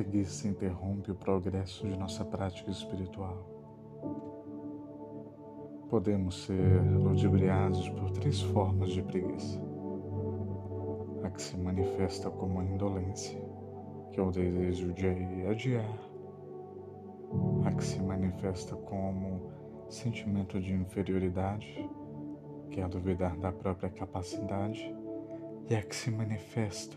preguiça interrompe o progresso de nossa prática espiritual. Podemos ser ludibriados por três formas de preguiça. A que se manifesta como a indolência, que é o desejo de adiar. A que se manifesta como sentimento de inferioridade, que é duvidar da própria capacidade, e a que se manifesta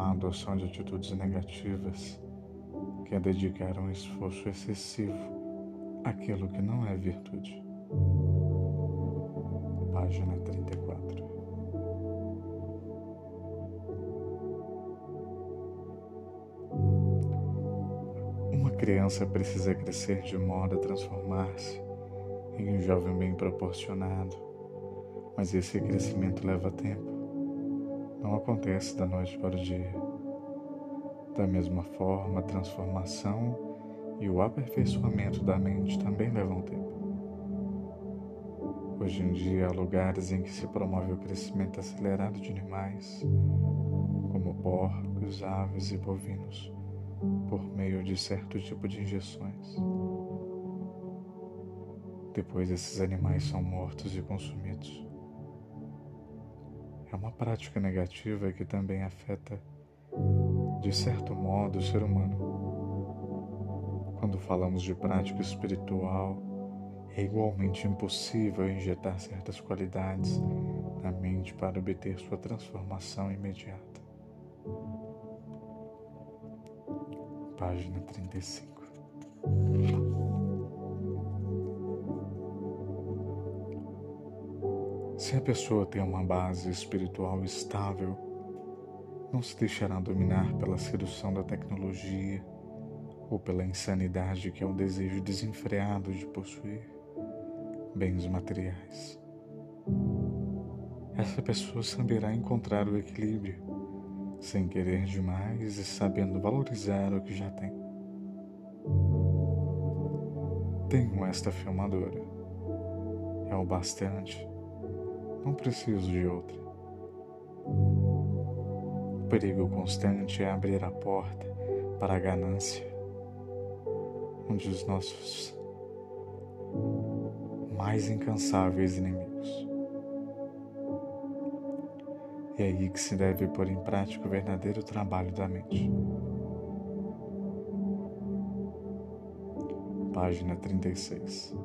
a adoção de atitudes negativas, que é dedicar um esforço excessivo àquilo que não é virtude. Página 34. Uma criança precisa crescer de modo a transformar-se em um jovem bem proporcionado, mas esse crescimento leva tempo. Não acontece da noite para o dia. Da mesma forma, a transformação e o aperfeiçoamento da mente também levam tempo. Hoje em dia, há lugares em que se promove o crescimento acelerado de animais, como porcos, aves e bovinos, por meio de certo tipo de injeções. Depois, esses animais são mortos e consumidos. É uma prática negativa que também afeta, de certo modo, o ser humano. Quando falamos de prática espiritual, é igualmente impossível injetar certas qualidades na mente para obter sua transformação imediata. Página 35. Se a pessoa tem uma base espiritual estável, não se deixará dominar pela sedução da tecnologia ou pela insanidade que é o desejo desenfreado de possuir bens materiais. Essa pessoa saberá encontrar o equilíbrio, sem querer demais e sabendo valorizar o que já tem. Tenho esta filmadora. É o bastante. Não preciso de outra. O perigo constante é abrir a porta para a ganância, onde os nossos mais incansáveis inimigos. É aí que se deve pôr em prática o verdadeiro trabalho da mente. Página 36.